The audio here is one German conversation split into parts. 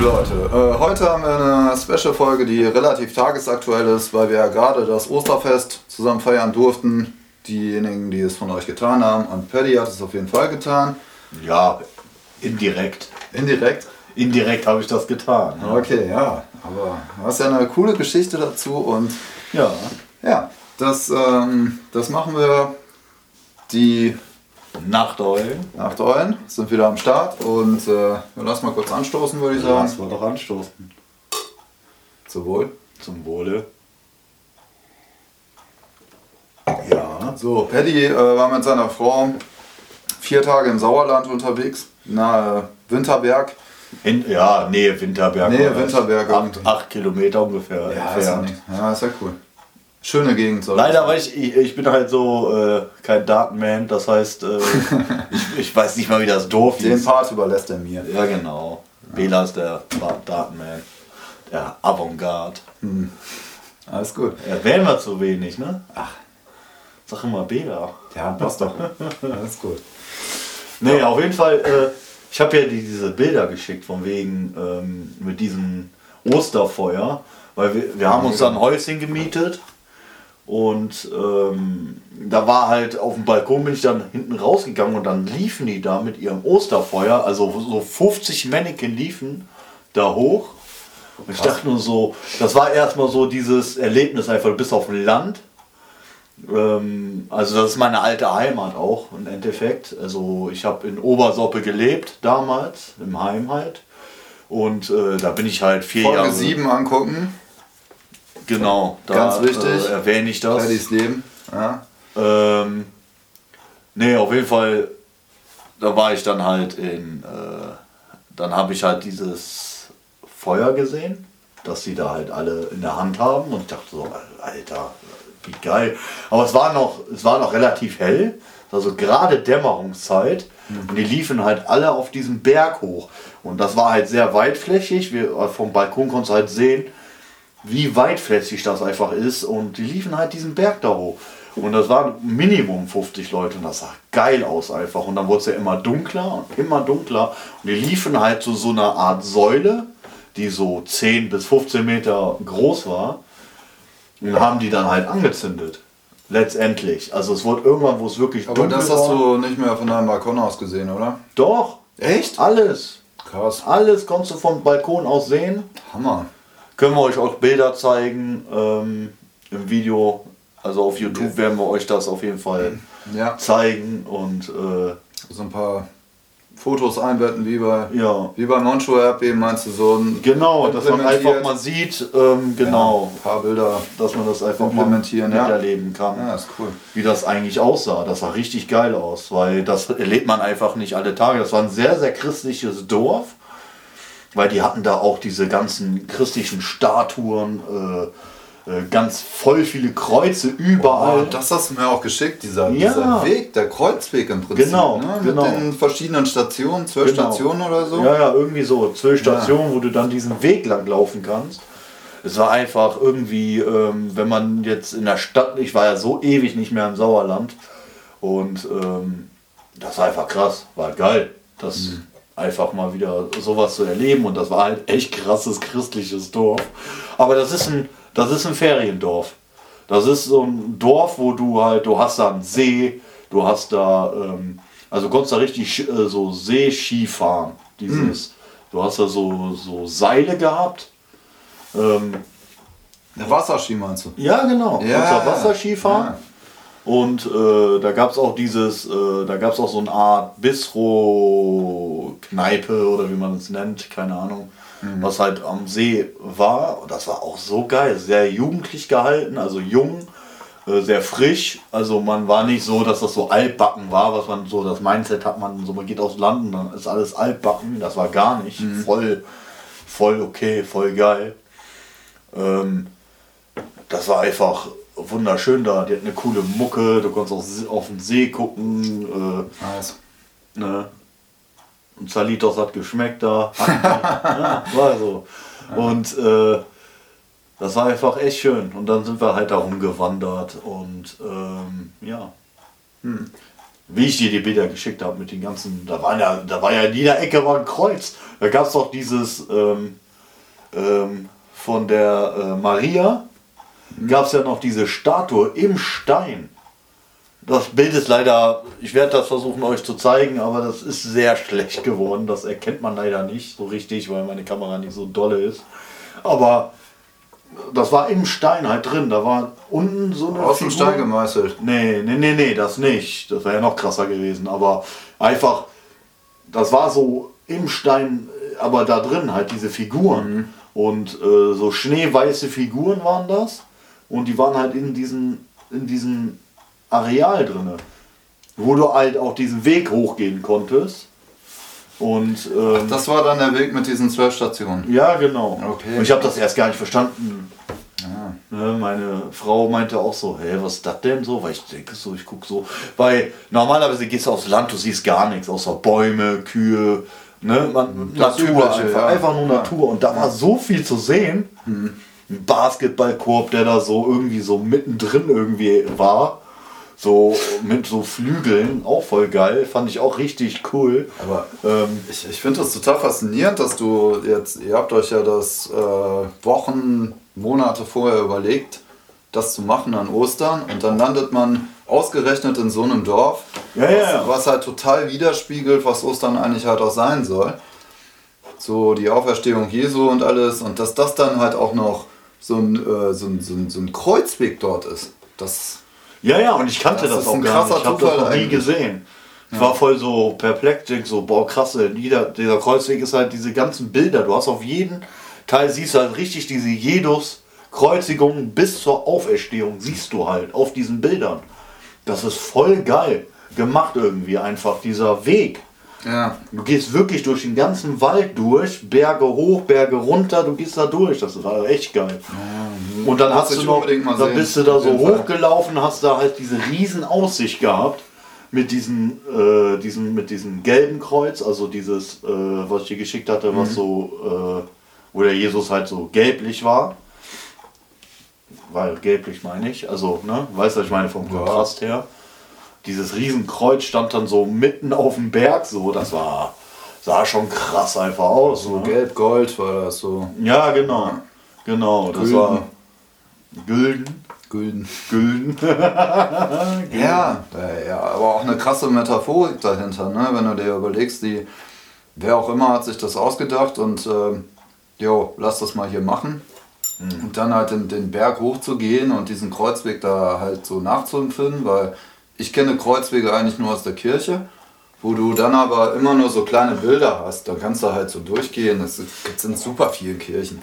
liebe Leute, äh, heute haben wir eine Special-Folge, die relativ tagesaktuell ist, weil wir ja gerade das Osterfest zusammen feiern durften. Diejenigen, die es von euch getan haben. Und Paddy hat es auf jeden Fall getan. Ja, indirekt. Indirekt? Indirekt habe ich das getan. Ja. Okay, ja. Aber du hast ja eine coole Geschichte dazu und ja, ja das, ähm, das machen wir. Die Nachteulen. Nachteulen sind wieder am Start und äh, lass mal kurz anstoßen, würde ich sagen. Lass mal doch anstoßen. Zum Wohl. Zum Wohle. Ja. So, Paddy äh, war mit seiner Frau vier Tage im Sauerland unterwegs, nahe Winterberg. In, ja, Nähe Winterberg. Nähe Winterberg. Acht, acht Kilometer ungefähr ja, Ist ja, ja, ist ja cool. Schöne Gegend. Leider, weil ich, ich, ich bin halt so äh, kein Datenman, das heißt, äh, ich, ich weiß nicht mal, wie das Dorf ist. Den Part überlässt er mir. Ja, genau. Ja. Bela ist der Datenman, der Avantgarde. Hm. Alles gut. Erwähnen wir zu wenig, ne? Ach. Sag immer Bela. Ja, passt doch. Alles gut. Nee, ja. auf jeden Fall, äh, ich habe ja die, diese Bilder geschickt, von wegen ähm, mit diesem Osterfeuer, weil wir, wir haben uns dann ein Häuschen gemietet und ähm, da war halt auf dem Balkon, bin ich dann hinten rausgegangen und dann liefen die da mit ihrem Osterfeuer, also so 50 Mannequin liefen da hoch. Und ich dachte nur so, das war erstmal so dieses Erlebnis einfach, du bist auf dem Land. Ähm, also das ist meine alte Heimat auch im Endeffekt. Also ich habe in Obersoppe gelebt damals, im Heim halt. Und äh, da bin ich halt vier Folge Jahre. Folge 7 angucken. Genau, da Ganz wichtig. Äh, erwähne ich das. Paddys Leben. Ja. Ähm, nee, auf jeden Fall, da war ich dann halt in, äh, dann habe ich halt dieses Feuer gesehen, dass die da halt alle in der Hand haben und ich dachte so, Alter, wie geil. Aber es war noch, es war noch relativ hell, also gerade Dämmerungszeit mhm. und die liefen halt alle auf diesem Berg hoch und das war halt sehr weitflächig, wir, vom Balkon konntest du halt sehen, wie weitflächig das einfach ist. Und die liefen halt diesen Berg da hoch. Und das waren Minimum 50 Leute und das sah geil aus einfach. Und dann wurde es ja immer dunkler und immer dunkler. Und die liefen halt zu so einer Art Säule, die so 10 bis 15 Meter groß war. Und haben die dann halt angezündet. Letztendlich. Also es wurde irgendwann, wo es wirklich Aber dunkel war. Aber das hast du nicht mehr von deinem Balkon aus gesehen, oder? Doch. Echt? Alles. Krass. Alles konntest du vom Balkon aus sehen. Hammer. Können wir euch auch Bilder zeigen ähm, im Video. Also auf YouTube werden wir euch das auf jeden Fall ja. zeigen und äh, so ein paar Fotos einbetten, wie bei, ja. wie bei Moncho RP, meinst du so ein Genau, dass man einfach mal sieht, ähm, genau. Ja, ein paar Bilder, dass man das einfach mal miterleben kann. Ja, ist cool. Wie das eigentlich aussah. Das sah richtig geil aus, weil das erlebt man einfach nicht alle Tage. Das war ein sehr, sehr christliches Dorf weil die hatten da auch diese ganzen christlichen Statuen, äh, äh, ganz voll viele Kreuze überall. Oh, das hast du mir auch geschickt, dieser, ja. dieser Weg, der Kreuzweg im Prinzip. Genau, ne? genau. Mit den verschiedenen Stationen, zwölf genau. Stationen oder so. Ja, ja, irgendwie so. Zwölf Stationen, ja. wo du dann diesen Weg lang laufen kannst. Es war einfach irgendwie, ähm, wenn man jetzt in der Stadt, ich war ja so ewig nicht mehr im Sauerland und ähm, das war einfach krass, war geil. Das, mhm einfach mal wieder sowas zu erleben. Und das war halt echt krasses christliches Dorf. Aber das ist ein, das ist ein Feriendorf. Das ist so ein Dorf, wo du halt, du hast da einen See, du hast da, ähm, also konntest da richtig äh, so Seeski fahren. Dieses, mhm. du hast da so, so Seile gehabt. Ähm, Wasserski meinst du? Ja, genau. Ja. Du konntest da Wasserski fahren. Ja. Und äh, da gab es auch dieses, äh, da gab es auch so eine Art Bistro-Kneipe oder wie man es nennt, keine Ahnung, mhm. was halt am See war. Und das war auch so geil, sehr jugendlich gehalten, also jung, äh, sehr frisch. Also man war nicht so, dass das so altbacken war, was man so, das Mindset hat man, so man geht aufs Land und dann ist alles altbacken. Das war gar nicht. Mhm. Voll, voll okay, voll geil. Ähm, das war einfach wunderschön da. Die hat eine coole Mucke, du konntest auf, auf den See gucken. Äh, nice. Ne? Und Salitos hat geschmeckt da. ja, war so. Und äh, das war einfach echt schön. Und dann sind wir halt da rumgewandert und ähm, ja. Hm. wie ich dir die Bilder geschickt habe mit den ganzen, da war ja, da war ja in jeder Ecke war ein Kreuz. Da gab es doch dieses ähm, ähm, von der äh, Maria, gab es ja noch diese Statue im Stein. Das Bild ist leider, ich werde das versuchen euch zu zeigen, aber das ist sehr schlecht geworden. Das erkennt man leider nicht so richtig, weil meine Kamera nicht so dolle ist. Aber das war im Stein halt drin. Da war unten so eine. Aus dem. Stein gemeißelt. Nee, nee, nee, nee, das nicht. Das wäre ja noch krasser gewesen. Aber einfach, das war so im Stein, aber da drin halt diese Figuren. Und äh, so schneeweiße Figuren waren das. Und die waren halt in diesem, in diesem Areal drin. Wo du halt auch diesen Weg hochgehen konntest. Und ähm, Das war dann der Weg mit diesen zwölf Stationen. ja, genau. Okay. Und ich habe das erst gar nicht verstanden. Ja. Ne, meine Frau meinte auch so, hä, was ist das denn so? Weil ich denke so, ich gucke so. Weil normalerweise gehst du aufs Land, du siehst gar nichts, außer Bäume, Kühe, ne? Man, Natur Übliche, einfach, ja. einfach nur Natur. Und da war so viel zu sehen. Ein Basketballkorb, der da so irgendwie so mittendrin irgendwie war. So mit so Flügeln, auch voll geil, fand ich auch richtig cool. Aber Ähm, ich, ich finde das total faszinierend, dass du jetzt, ihr habt euch ja das äh, Wochen, Monate vorher überlegt, das zu machen an Ostern und dann landet man ausgerechnet in so einem Dorf, Ja, ja. Was, was halt total widerspiegelt, was Ostern eigentlich halt auch sein soll. So die Auferstehung Jesu und alles und dass das dann halt auch noch so ein, äh, so ein, so ein, so ein Kreuzweg dort ist. Das, Ja, ja, und ich kannte Das das, auch gar nicht. Ich habe das noch nie gesehen. Ich war voll so perplex, so, boah, krasse, jeder, dieser Kreuzweg ist halt diese ganzen Bilder. Du hast auf jeden Teil, siehst du halt richtig diese Jesus-Kreuzigung bis zur Auferstehung, siehst du halt auf diesen Bildern. Das ist voll geil gemacht irgendwie einfach, dieser Weg. Ja, Du gehst wirklich durch den ganzen Wald durch, Berge hoch, Berge runter, du gehst da durch. Das war echt geil. Und dann hast du noch, dann sehen. bist du da so hochgelaufen, hast da halt diese riesen Aussicht gehabt mit diesem, äh, diesem, mit diesem gelben Kreuz, also dieses, äh, was ich dir geschickt hatte, Mhm. was so, äh, wo der Jesus halt so gelblich war. Weil gelblich meine ich, also, ne, weißt du, was ich meine vom Kontrast her. Dieses Riesenkreuz stand dann so mitten auf dem Berg, so, das war, sah schon krass einfach aus. so ne? gelb, gold war das so. Ja, genau. Genau, das Gülden. war Gülden. Gülden. Gülden. Ja, äh, ja, aber auch eine krasse Metaphorik dahinter, ne? wenn du dir überlegst, die, wer auch immer hat sich das ausgedacht und ähm, jo, lass das mal hier machen. Und dann halt den, den Berg hochzugehen und diesen Kreuzweg da halt so nachzuempfinden, weil ich kenne Kreuzwege eigentlich nur aus der Kirche, wo du dann aber immer nur so kleine Bilder hast. Da kannst du halt so durchgehen. Das gibt es in super vielen Kirchen.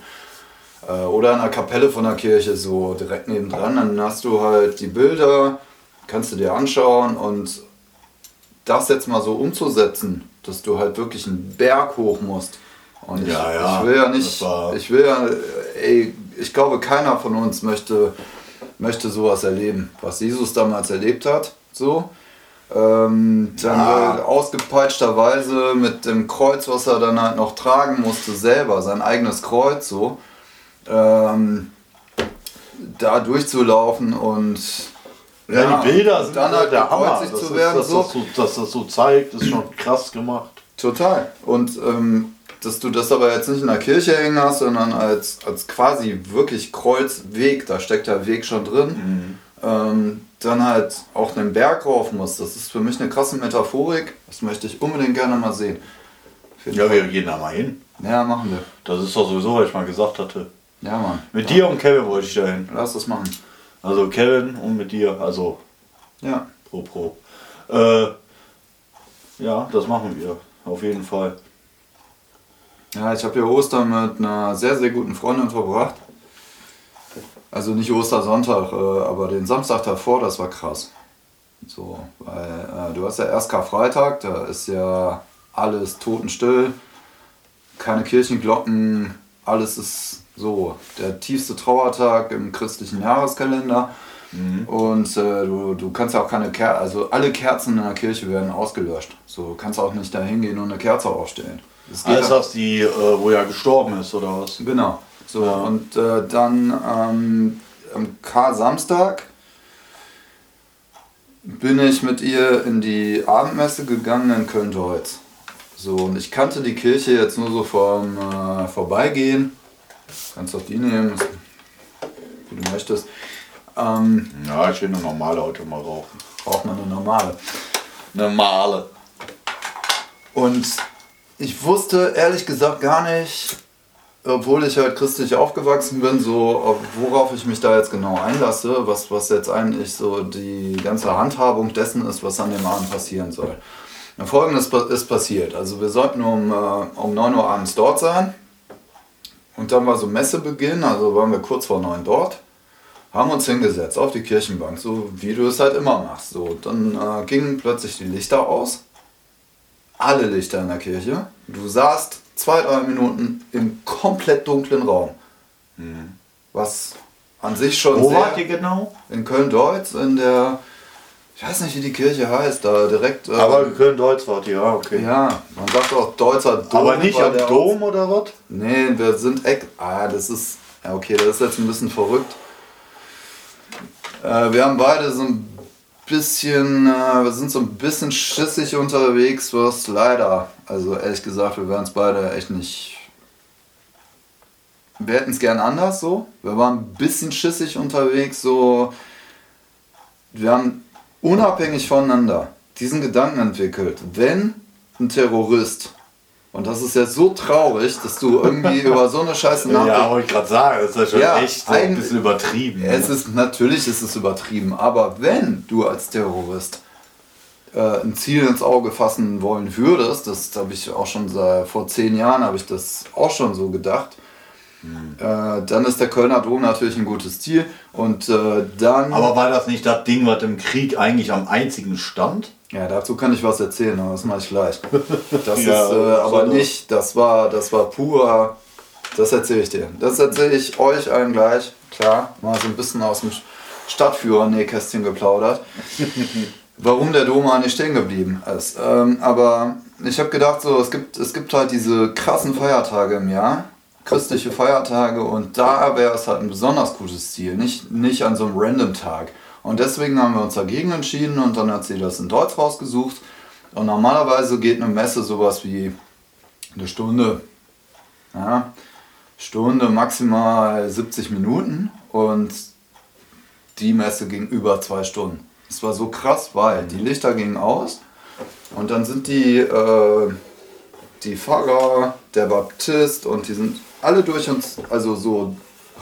Äh, Oder in der Kapelle von der Kirche, so direkt nebendran. Dann hast du halt die Bilder, kannst du dir anschauen und das jetzt mal so umzusetzen, dass du halt wirklich einen Berg hoch musst. Und ich, Ja, ja, ich will ja nicht, ich will ja, ey, ich glaube, keiner von uns möchte, möchte sowas erleben, was Jesus damals erlebt hat. So. Ähm, dann Ja. halt ausgepeitschterweise mit dem Kreuz, was er dann halt noch tragen musste, selber, sein eigenes Kreuz, so. Ähm, da durchzulaufen und Ja, die Bilder sind dann halt der Hammer. Das zu ist, werden, dass, so. das so, dass das so zeigt, ist schon krass gemacht. Total. Und ähm, dass du das aber jetzt nicht in der Kirche hängen hast, sondern als, als quasi wirklich Kreuzweg, da steckt der Weg schon drin, ähm, dann halt auch einen Berg rauf musst. Das ist für mich eine krasse Metaphorik. Das möchte ich unbedingt gerne mal sehen. Ja, wir gehen da mal hin. ja, machen wir. Das ist doch sowieso, was ich mal gesagt hatte. Ja, Mann. Mit dir und Kevin wollte ich da hin. Lass das machen. Also Kevin und mit dir, also Ja. pro pro. Äh, ja, das machen wir. Auf jeden Fall. Ja, ich habe hier Ostern mit einer sehr, sehr guten Freundin verbracht. Also nicht Ostersonntag, äh, aber den Samstag davor, das war krass. So, weil äh, du hast ja erst Karfreitag, da ist ja alles totenstill, keine Kirchenglocken, alles ist so der tiefste Trauertag im christlichen Jahreskalender. Und äh, du, du kannst ja auch keine Kerzen, also alle Kerzen in der Kirche werden ausgelöscht. So, du kannst auch nicht da hingehen und eine Kerze aufstellen. Das geht Alles das, die, äh, wo er gestorben ist, oder was? Genau. So, Ja. und äh, dann ähm, am Kar-Samstag bin ich mit ihr in die Abendmesse gegangen in Köln-Deutz. So, und ich kannte die Kirche jetzt nur so vom äh, Vorbeigehen. Kannst auch die nehmen, wie du möchtest. Ähm, Ja, ich will eine normale Auto mal rauchen. braucht man eine normale. Normale. Und ich wusste ehrlich gesagt gar nicht, obwohl ich halt christlich aufgewachsen bin, so worauf ich mich da jetzt genau einlasse, was, was jetzt eigentlich so die ganze Handhabung dessen ist, was an dem Abend passieren soll. Folgendes ist passiert. Also wir sollten um, äh, um 9 Uhr abends dort sein. Und dann war so Messebeginn, also waren wir kurz vor 9 dort. Haben uns hingesetzt auf die Kirchenbank, so wie du es halt immer machst. So, dann äh, gingen plötzlich die Lichter aus alle Lichter in der Kirche. Du saßt zwei, drei Minuten im komplett dunklen Raum. Was an sich schon Wo sehr... wart ihr genau? In Köln-Deutz, in der... Ich weiß nicht, wie die Kirche heißt, da direkt... äh, Aber Köln-Deutz wart ihr, ja, okay. Ja, man sagt auch Deutzer Dom. Aber nicht am Dom oder was? Nee, wir sind echt. Ah, das ist. Ja, okay, das ist jetzt ein bisschen verrückt. Äh, wir haben beide so ein bisschen. Äh, wir sind so ein bisschen schissig unterwegs, was leider. Also ehrlich gesagt, wir wären es beide echt nicht. Wir hätten es gern anders so. Wir waren ein bisschen schissig unterwegs, so. Wir haben unabhängig voneinander diesen Gedanken entwickelt. Wenn ein Terrorist und das ist jetzt so traurig, dass du irgendwie über so eine Scheiße Ja, nachdenkst. wollte ich gerade sagen, das ist ja schon Ja, echt so ein bisschen übertrieben. Es ne? ist natürlich ist es übertrieben, aber wenn du als Terrorist äh, ein Ziel ins Auge fassen wollen würdest, das habe ich auch schon seit vor zehn Jahren habe ich das auch schon so gedacht, äh, dann ist der Kölner Dom natürlich ein gutes Ziel und äh, dann Aber war das nicht das Ding, was im Krieg eigentlich am einzigen stand? Ja, dazu kann ich was erzählen, aber das mache ich gleich. Das Ja, ist äh, aber so. nicht, das war, das war pur, das erzähle ich dir. Das erzähle ich euch allen gleich, klar, mal so ein bisschen aus dem Stadtführer-Nähkästchen geplaudert. Warum der Dom eigentlich stehen geblieben ist. Ähm, aber ich habe gedacht, so, es gibt, es gibt halt diese krassen Feiertage im Jahr, christliche Feiertage, und da wäre es halt ein besonders gutes Ziel, nicht, nicht an so einem random Tag. Und deswegen haben wir uns dagegen entschieden und dann hat sie das in Deutsch rausgesucht. Und normalerweise geht eine Messe sowas wie eine Stunde, ja, Stunde maximal 70 Minuten und die Messe ging über zwei Stunden. Es war so krass, weil die Lichter gingen aus und dann sind die, äh, die Pfarrer, der Baptist und die sind alle durch uns, also so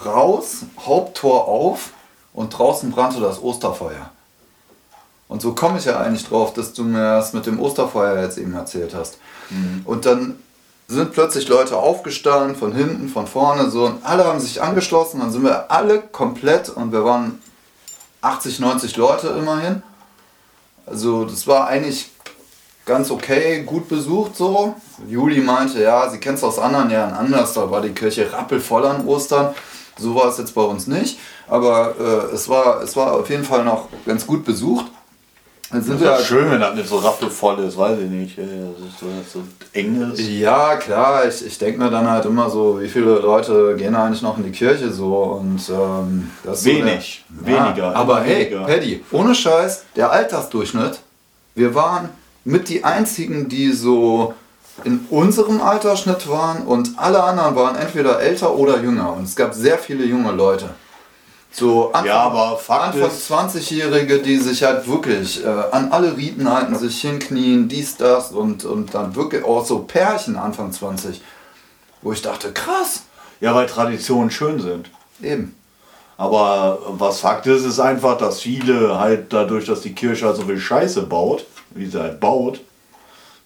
raus, Haupttor auf und draußen brannte das Osterfeuer. Und so komme ich ja eigentlich drauf, dass du mir das mit dem Osterfeuer jetzt eben erzählt hast. Und dann sind plötzlich Leute aufgestanden, von hinten, von vorne, so, und alle haben sich angeschlossen, dann sind wir alle komplett und wir waren 80, 90 Leute immerhin. Also das war eigentlich ganz okay, gut besucht so. Juli meinte, ja, sie kennt es aus anderen Jahren anders, da war die Kirche rappelvoll an Ostern. So war es jetzt bei uns nicht, aber äh, es, war, es war auf jeden Fall noch ganz gut besucht. Dann sind Das wir ist ja schön, wenn das nicht so rappelvoll ist, weiß ich nicht. äh, Das ist so, das so eng ist. Ja, klar, ich, ich denke mir dann halt immer so, wie viele Leute gehen eigentlich noch in die Kirche so und ähm, das ist so Wenig, der- weniger, aber immer hey, weniger. Paddy, ohne Scheiß, der Altersdurchschnitt, wir waren mit die einzigen, die so in unserem Altersschnitt waren und alle anderen waren entweder älter oder jünger und es gab sehr viele junge Leute. So Anfang, Ja, aber Fakt Anfang ist- 20-Jährige, die sich halt wirklich äh, an alle Riten halten, sich hinknien, dies, das und, und dann wirklich auch so Pärchen Anfang 20, wo ich dachte, krass, Ja, weil Traditionen schön sind. eben. Aber was Fakt ist, ist einfach, dass viele halt dadurch, dass die Kirche halt so viel Scheiße baut, wie sie halt baut,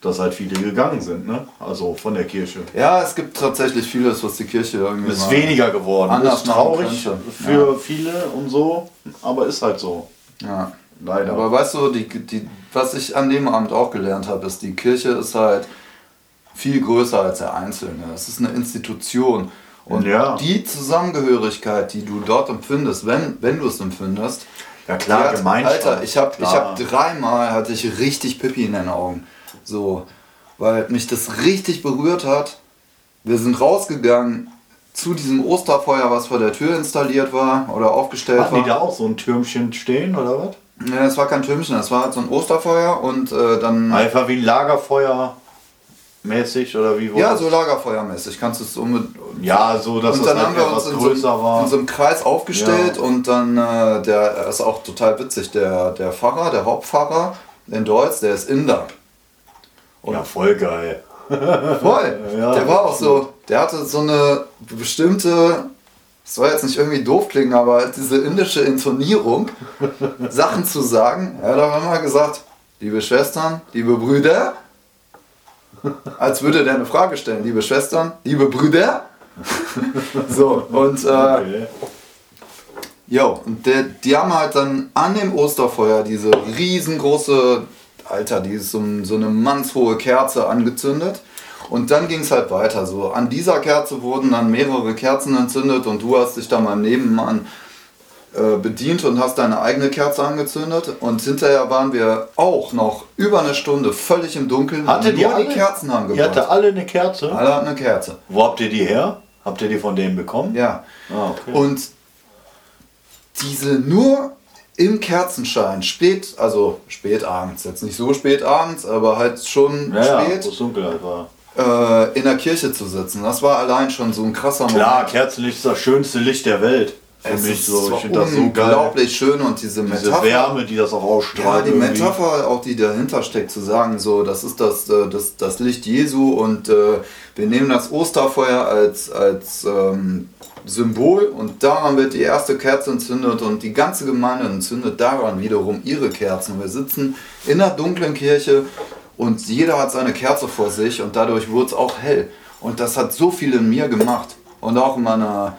dass halt viele gegangen sind, ne? Also von der Kirche. Ja, es gibt tatsächlich vieles, was die Kirche irgendwie Ist weniger geworden. Anders ist traurig könnte. für viele und so, aber ist halt so. Ja. Leider. Aber weißt du, die, die, was ich an dem Abend auch gelernt habe, ist, die Kirche ist halt viel größer als der Einzelne. Es ist eine Institution. Und Ja. die Zusammengehörigkeit, die du dort empfindest, wenn, wenn du es empfindest, ja klar, hat- Gemeinschaft. Alter, ich habe ich hab dreimal hatte ich richtig Pippi in den Augen. So, weil mich das richtig berührt hat. Wir sind rausgegangen zu diesem Osterfeuer, was vor der Tür installiert war oder aufgestellt Hatten war. die da auch so ein Türmchen stehen oder was? Ja, es war kein Türmchen, das war halt so ein Osterfeuer und äh, dann. Einfach wie ein Lagerfeuer mäßig oder wie Ja, so Lagerfeuermäßig. Kannst du es um. Ja, so dass und es dann halt haben wir uns in so, war. in so einem Kreis aufgestellt Ja. und dann, äh, der ist auch total witzig, der, der Pfarrer, der Hauptpfarrer in Deutsch, der ist Inder. Ja, voll geil. Voll. Ja, der war auch so, der hatte so eine bestimmte, es soll jetzt nicht irgendwie doof klingen, aber diese indische Intonierung, Sachen zu sagen. Er hat auch immer gesagt, liebe Schwestern, liebe Brüder, als würde der eine Frage stellen, liebe Schwestern, liebe Brüder. so, und äh. Jo, und der, die haben halt dann an dem Osterfeuer diese riesengroße, Alter, die ist so, so eine mannshohe Kerze angezündet. Und dann ging es halt weiter. So an dieser Kerze wurden dann mehrere Kerzen entzündet und du hast dich da mal Nebenmann äh, bedient und hast deine eigene Kerze angezündet. Und hinterher waren wir auch noch über eine Stunde völlig im Dunkeln. Hattet Nur ihr alle? die Kerzen haben Ihr hattet gebrannt. alle eine Kerze? Alle hatten eine Kerze. Wo habt ihr die her? Habt ihr die von denen bekommen? Ja. Ah, okay. Und diese nur im Kerzenschein, spät, also spät abends, jetzt nicht so spät abends, aber halt schon ja, ja, spät, es dunkel halt war. äh, in der Kirche zu sitzen, das war allein schon so ein krasser Klar, Moment. Kerzenlicht ist das schönste Licht der Welt. Für Es mich so. Ich finde das so geil. unglaublich schön und diese Diese Metapher. Wärme, die das auch Ja, ausstrahlt. die irgendwie. Metapher, auch die dahinter steckt, zu sagen, so, das ist das, äh, das, das Licht Jesu und äh, wir nehmen das Osterfeuer als, als ähm, Symbol und daran wird die erste Kerze entzündet und die ganze Gemeinde entzündet daran wiederum ihre Kerzen. Wir sitzen in der dunklen Kirche und jeder hat seine Kerze vor sich und dadurch wurde es auch hell. Und das hat so viel in mir gemacht und auch in meiner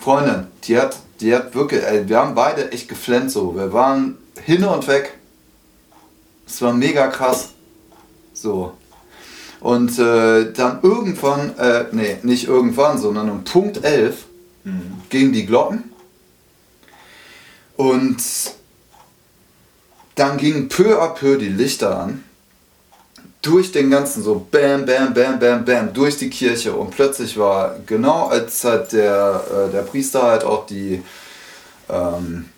Freundin, die hat, die hat wirklich, ey, wir haben beide echt geflennt so. Wir waren hin und weg. Es war mega krass. So. Und äh, dann irgendwann, äh, nee, nicht irgendwann, sondern um Punkt 11 gingen die Glocken. Und dann gingen peu à peu die Lichter an. Durch den ganzen, so bam, bam, bam, bam, bam, durch die Kirche. Und plötzlich war, genau als halt der, äh, der Priester halt auch die, ähm,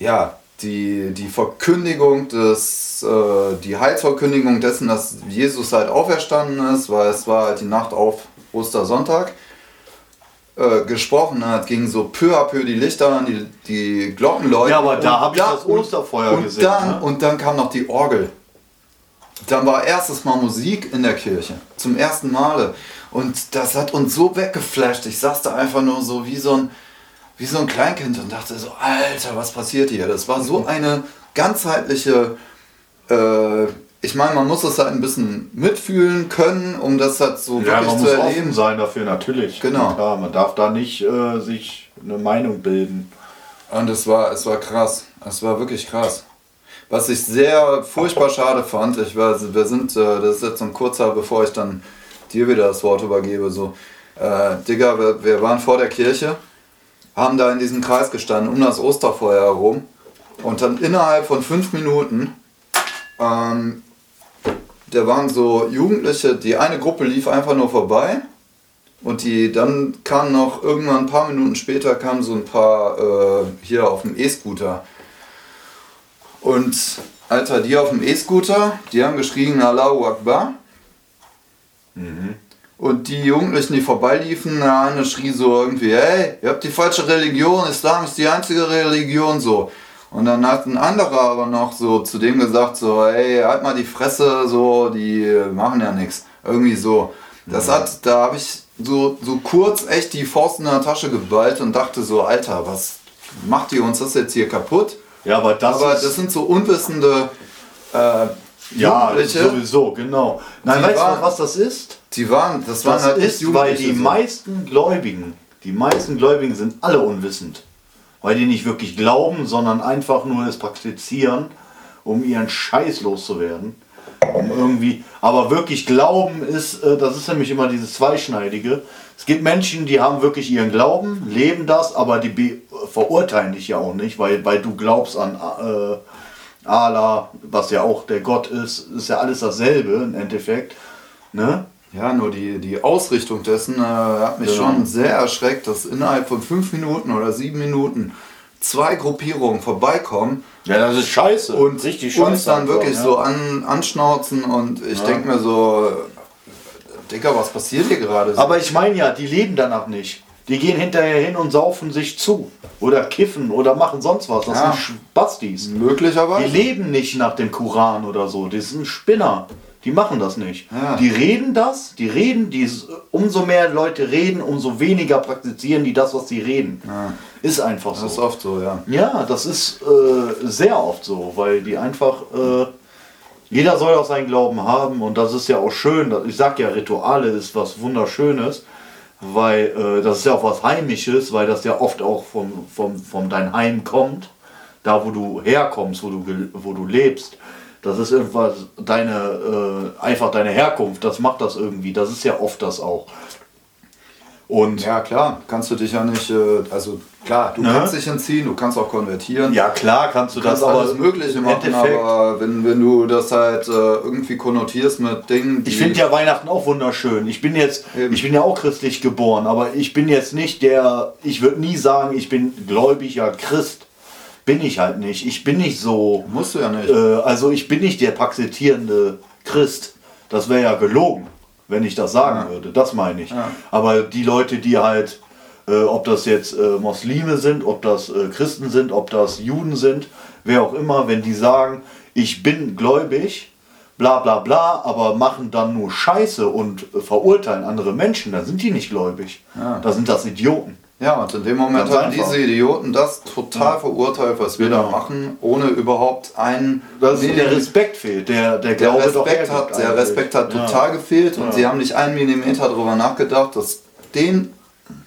ja, die, die Verkündigung des, äh, die Heilsverkündigung dessen, dass Jesus halt auferstanden ist, weil es war halt die Nacht auf Ostersonntag, äh, gesprochen hat, gingen so peu à peu die Lichter an, die, die Glocken läuten. Ja, aber da Und hab ich das und- Osterfeuer und gesehen, Dann, ne? Und dann kam noch die Orgel. Dann war erstes Mal Musik in der Kirche. Zum ersten Male. Und das hat uns so weggeflasht. Ich saß da einfach nur so wie so ein, wie so ein Kleinkind und dachte so, Alter, was passiert hier? Das war so eine ganzheitliche, äh, ich meine, man muss es halt ein bisschen mitfühlen können, um das halt so Ja, wirklich man zu muss erleben. offen sein dafür, natürlich. Genau. Klar, man darf da nicht äh, sich eine Meinung bilden. Und es war, es war krass. Es war wirklich krass. Was ich sehr furchtbar schade fand, ich war, wir sind, äh, das ist jetzt so ein kurzer, bevor ich dann dir wieder das Wort übergebe, so, äh, Digga, wir, wir waren vor der Kirche, haben da in diesem Kreis gestanden, um das Osterfeuer herum und dann innerhalb von fünf Minuten, ähm, da waren so Jugendliche, die eine Gruppe lief einfach nur vorbei und die dann kamen noch irgendwann ein paar Minuten später kamen so ein paar äh, hier auf dem E-Scooter. Und Alter, die auf dem E-Scooter, die haben geschrien Allahu Akbar. Und die Jugendlichen, die vorbeiliefen, eine schrie so irgendwie, hey, ihr habt die falsche Religion, Islam ist die einzige Religion so. Und dann hat ein anderer aber noch so zu dem gesagt, so, hey, halt mal die Fresse, so, die machen ja nichts. Irgendwie so. Das hat, da habe ich so, so kurz echt die Faust in der Tasche geballt und dachte so, Alter, was macht ihr uns das jetzt hier kaputt? Ja, aber das aber das sind so unwissende äh, ja, Jugendliche, sowieso, genau. Nein, weißt du, waren- was das ist? die waren, das waren Das halt ist, weil die so. meisten Gläubigen, die meisten Gläubigen sind alle unwissend. Weil die nicht wirklich glauben, sondern einfach nur es praktizieren, um ihren Scheiß loszuwerden. Um irgendwie, aber wirklich glauben ist, äh, das ist nämlich immer dieses Zweischneidige. Es gibt Menschen, die haben wirklich ihren Glauben, leben das, aber die verurteilen dich ja auch nicht, weil, weil du glaubst an äh, Allah, was ja auch der Gott ist, ist ja alles dasselbe im Endeffekt. Ne? Ja, nur die, die Ausrichtung dessen äh, hat mich Genau. schon sehr erschreckt, dass innerhalb von fünf Minuten oder sieben Minuten zwei Gruppierungen vorbeikommen Ja, das ist scheiße. und richtig uns dann wirklich ja. so an, anschnauzen und ich Ja. denke mir so, Digga, was passiert hier gerade? Aber ich meine ja, die leben danach nicht. Die gehen hinterher hin und saufen sich zu. Oder kiffen oder machen sonst was. Das Ja. sind Spastis. Die Möglicherweise. leben nicht nach dem Koran oder so. Die sind Spinner. Die machen das nicht. Ja. Die reden das, die reden, die, umso mehr Leute reden, umso weniger praktizieren die das, was sie reden. Ist einfach Das ist so. oft so, ja. Ja, das ist äh, sehr oft so, weil die einfach, äh, jeder soll auch seinen Glauben haben und das ist ja auch schön. Ich sag ja, Rituale ist was Wunderschönes, weil äh, das ist ja auch was Heimisches, weil das ja oft auch vom, vom, vom dein Heim kommt, da wo du herkommst, wo du, wo du lebst. Das ist irgendwas, deine, äh, einfach deine Herkunft, das macht das irgendwie. Das ist ja oft das auch. Und Ja, klar, kannst du dich ja nicht, äh, also klar, du Ne? kannst dich entziehen, du kannst auch konvertieren. ja, klar kannst du Du kannst das, aber alles Mögliche im machen, Endeffekt- aber wenn, wenn du das halt äh, irgendwie konnotierst mit Dingen, die. Ich finde ja Weihnachten auch wunderschön. Ich bin jetzt, Eben. ich bin ja auch christlich geboren, aber ich bin jetzt nicht der, ich würde nie sagen, ich bin gläubiger Christ. Bin ich halt nicht. Ich bin nicht so, Musst du ja nicht. äh, also ich bin nicht der praktizierende Christ. Das wäre ja gelogen, wenn ich das sagen Ja. würde. Das meine ich. Ja. Aber die Leute, die halt, äh, ob das jetzt äh, Muslime sind, ob das äh, Christen sind, ob das Juden sind, wer auch immer, wenn die sagen, ich bin gläubig, bla bla bla, aber machen dann nur Scheiße und äh, verurteilen andere Menschen, dann sind die nicht gläubig. Ja. Da sind das Idioten. Ja, und in dem Moment haben diese Idioten das total verurteilt, was wir Genau. da machen, ohne überhaupt einen. Das ist, der Respekt fehlt, der, der der Glaube doch Respekt, hat, der eigentlich. Respekt hat Ja. total gefehlt und Ja. sie haben nicht einen Millimeter darüber nachgedacht, dass den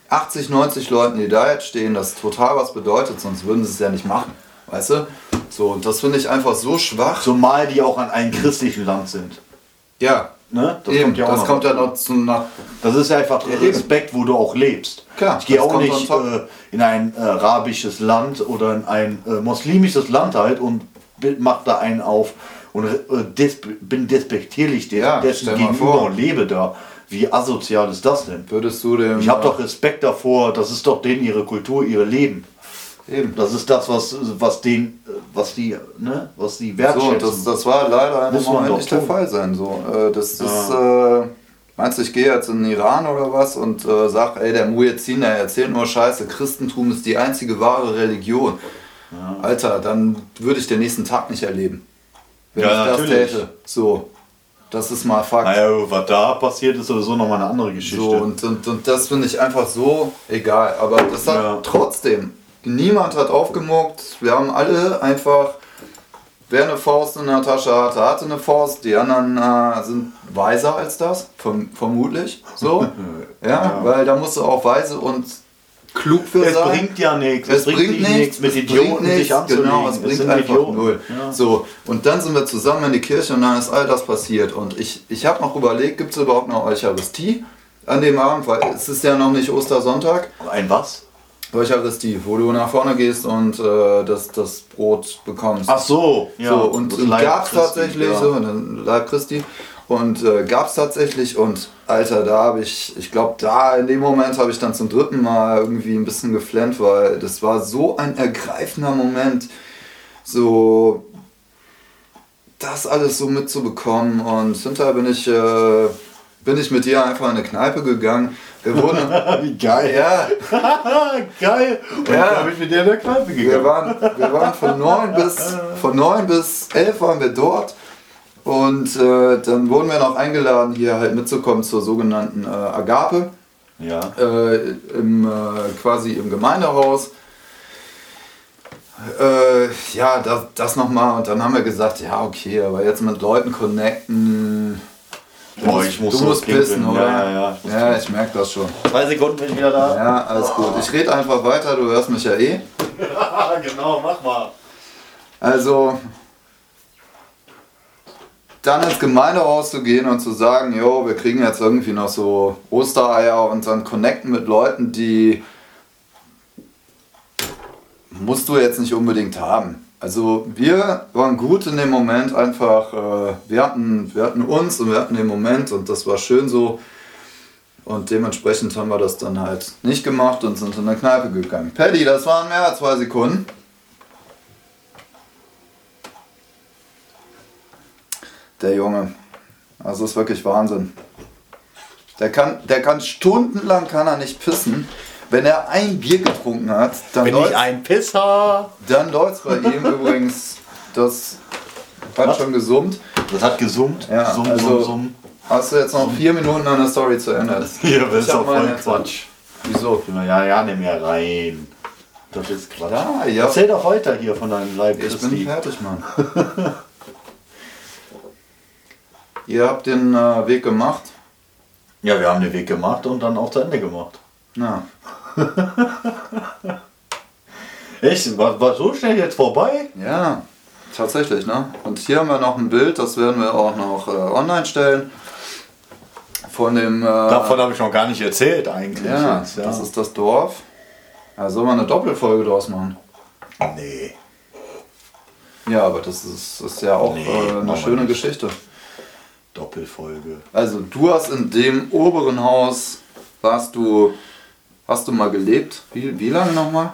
80, 90 Leuten, die da jetzt stehen, das total was bedeutet, sonst würden sie es ja nicht machen. Weißt du? So, und das finde ich einfach so schwach. Zumal die auch an einem christlichen Land sind. ja, Ne? Das eben, kommt ja auch das noch kommt ja noch zum nach. Das ist einfach der eben. Respekt, wo du auch lebst. Klar, ich gehe auch nicht äh, in ein äh, arabisches Land oder in ein äh, muslimisches Land halt und bi- mach da einen auf und äh, des, bin despektierlich der, Ja, dessen gegenüber vor. und lebe da. Wie asozial ist das denn? Würdest du dem. Ich habe doch Respekt davor, das ist doch denen ihre Kultur, ihr Leben. Eben. Das ist das, was, was den, was die, ne, was die So, wertschätzen. und das, das war leider im Muss man Moment nicht der tun. Fall sein. So, äh, das ist, äh, meinst du, ich gehe jetzt in den Iran oder was und äh, sag, ey, der Muezzin, der erzählt nur Scheiße, Christentum ist die einzige wahre Religion. Alter, dann würde ich den nächsten Tag nicht erleben. Wenn Ja, ich das natürlich. täte. So, das ist mal Fakt. naja, was da passiert, ist sowieso nochmal eine andere Geschichte. So, und, und, und das finde ich einfach so egal. Aber das hat Ja. trotzdem, niemand hat aufgemuckt. Wir haben alle einfach, wer eine Faust in der Tasche hatte, hatte eine Faust. Die anderen äh, sind weiser als das, verm vermutlich. So, ja, Ja. weil da musst du auch weise und klug für Es sein. bringt ja nichts. Es bringt dich nichts, mit es Idioten bringt nichts. Genau, es bringt einfach Idioten. null. Ja. So, und dann sind wir zusammen in die Kirche und dann ist all das passiert. Und ich, ich habe noch überlegt, gibt es überhaupt noch Eucharistie an dem Abend? Weil es ist ja noch nicht Ostersonntag. Ein was? Eucharistie, wo du nach vorne gehst und äh, das, das Brot bekommst. Ach so, ja. so, und, und gab es tatsächlich, ja. so, dann Leib Christi. Und äh, gab es tatsächlich und Alter, da habe ich, ich glaube, da in dem Moment habe ich dann zum dritten Mal irgendwie ein bisschen geflennt, weil das war so ein ergreifender Moment, so das alles so mitzubekommen. Und hinterher bin ich, äh, bin ich mit dir einfach in eine Kneipe gegangen. Wir wurden, Wie geil. ja, geil. Und Ja. bin ich mit dir in der Kneipe wir gegangen. waren, wir waren von 9 bis, von 9 bis 11 waren wir dort. Und äh, dann wurden wir noch eingeladen, hier halt mitzukommen zur sogenannten äh, Agape, Ja. äh, im, äh, quasi im Gemeindehaus. Äh, ja, das, das nochmal. Und dann haben wir gesagt, ja, okay, aber jetzt mit Leuten connecten. Du Boah, musst- ich muss du musst pissen, oder? Ja, ja, ich ja ich merke das schon. Zwei Sekunden bin ich wieder da. Ja, alles gut. Ich rede einfach weiter, du hörst mich ja eh. genau, mach mal. Also, dann ins Gemeindehaus zu gehen und zu sagen, jo, wir kriegen jetzt irgendwie noch so Ostereier und dann connecten mit Leuten, die musst du jetzt nicht unbedingt haben. Also wir waren gut in dem Moment einfach, äh, wir, hatten, wir hatten uns und wir hatten den Moment und das war schön so. Und dementsprechend haben wir das dann halt nicht gemacht und sind in eine Kneipe gegangen. Paddy, das waren mehr als zwei Sekunden. Der Junge. Also ist wirklich Wahnsinn. Der kann, der kann stundenlang kann er nicht pissen. Wenn er ein Bier getrunken hat, dann Bin läuft's- ich ein Pisser? dann läuft's bei ihm übrigens. Das hat Was? schon gesummt. Das hat gesummt. Ja, summ, also- summ, summ. Hast du jetzt noch vier Minuten an der Story zu Ende? Hier, das ist doch voll Quatsch. Wieso? Ja, ja, nimm mir rein. Das ist Quatsch. Ja, ja. Erzähl doch weiter hier von deinem Leib Ich bin fertig, Mann. Ihr habt den äh, Weg gemacht. Ja, wir haben den Weg gemacht und dann auch zu Ende gemacht. Na, Echt? War, war so schnell jetzt vorbei? ja, tatsächlich, ne? Und hier haben wir noch ein Bild, das werden wir auch noch äh, online stellen. Von dem. Äh, Davon habe ich noch gar nicht erzählt eigentlich. ja, jetzt, ja. das ist das Dorf. Da soll man eine Doppelfolge draus machen. nee. Ja, aber das ist, ist ja auch Nee, äh, eine schöne nicht. Geschichte. Doppelfolge. Also du hast in dem oberen Haus, warst du, hast du mal gelebt? Wie, wie lange nochmal?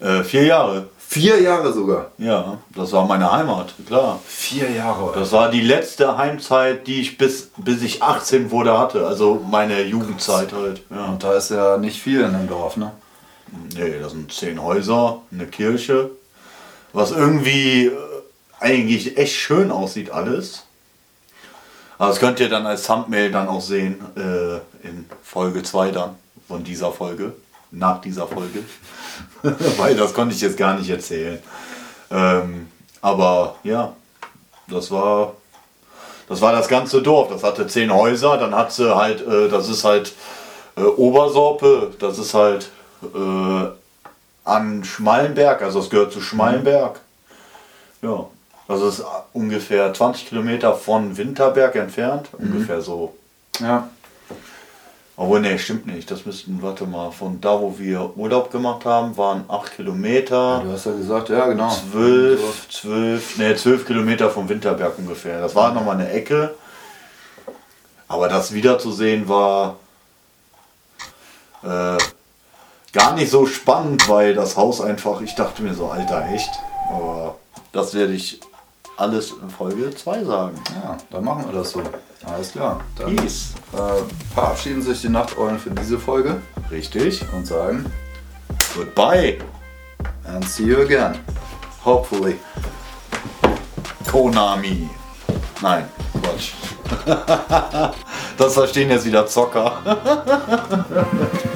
Äh, vier Jahre. Vier Jahre sogar. Ja, das war meine Heimat, klar. Vier Jahre. Das war die letzte Heimzeit, die ich bis, bis ich 18 wurde hatte. Also meine Jugendzeit halt. Ja. Und da ist ja nicht viel in dem Dorf, ne? Nee, das sind zehn Häuser, eine Kirche. Was irgendwie äh, eigentlich echt schön aussieht alles. Aber das könnt ihr dann als Thumbnail dann auch sehen äh, in Folge 2 dann von dieser Folge. Nach dieser Folge. Weil das konnte ich jetzt gar nicht erzählen. Ähm, aber ja, das war das war das ganze Dorf. Das hatte zehn Häuser. Dann hat sie halt, äh, das ist halt äh, Obersorpe, das ist halt äh, an Schmallenberg, also es gehört zu Schmallenberg. Ja, also es ist ungefähr 20 Kilometer von Winterberg entfernt, ungefähr so. Ja. Obwohl, nee, stimmt nicht. Das müssten, warte mal, von da, wo wir Urlaub gemacht haben, waren 8 Kilometer. Du hast ja gesagt, ja genau. 12, 12, nee, 12 Kilometer vom Winterberg ungefähr. Das war nochmal eine Ecke. Aber das wiederzusehen war äh, gar nicht so spannend, weil das Haus einfach, ich dachte mir so, Alter, echt. Aber das werde ich alles in Folge 2 sagen. Ja, dann machen wir das so. Alles klar. Dann Peace. äh, verabschieden sich die Nachteulen für diese Folge Richtig. und sagen, Goodbye, and see you again. Hopefully. Konami. Nein, Quatsch. das verstehen jetzt wieder Zocker.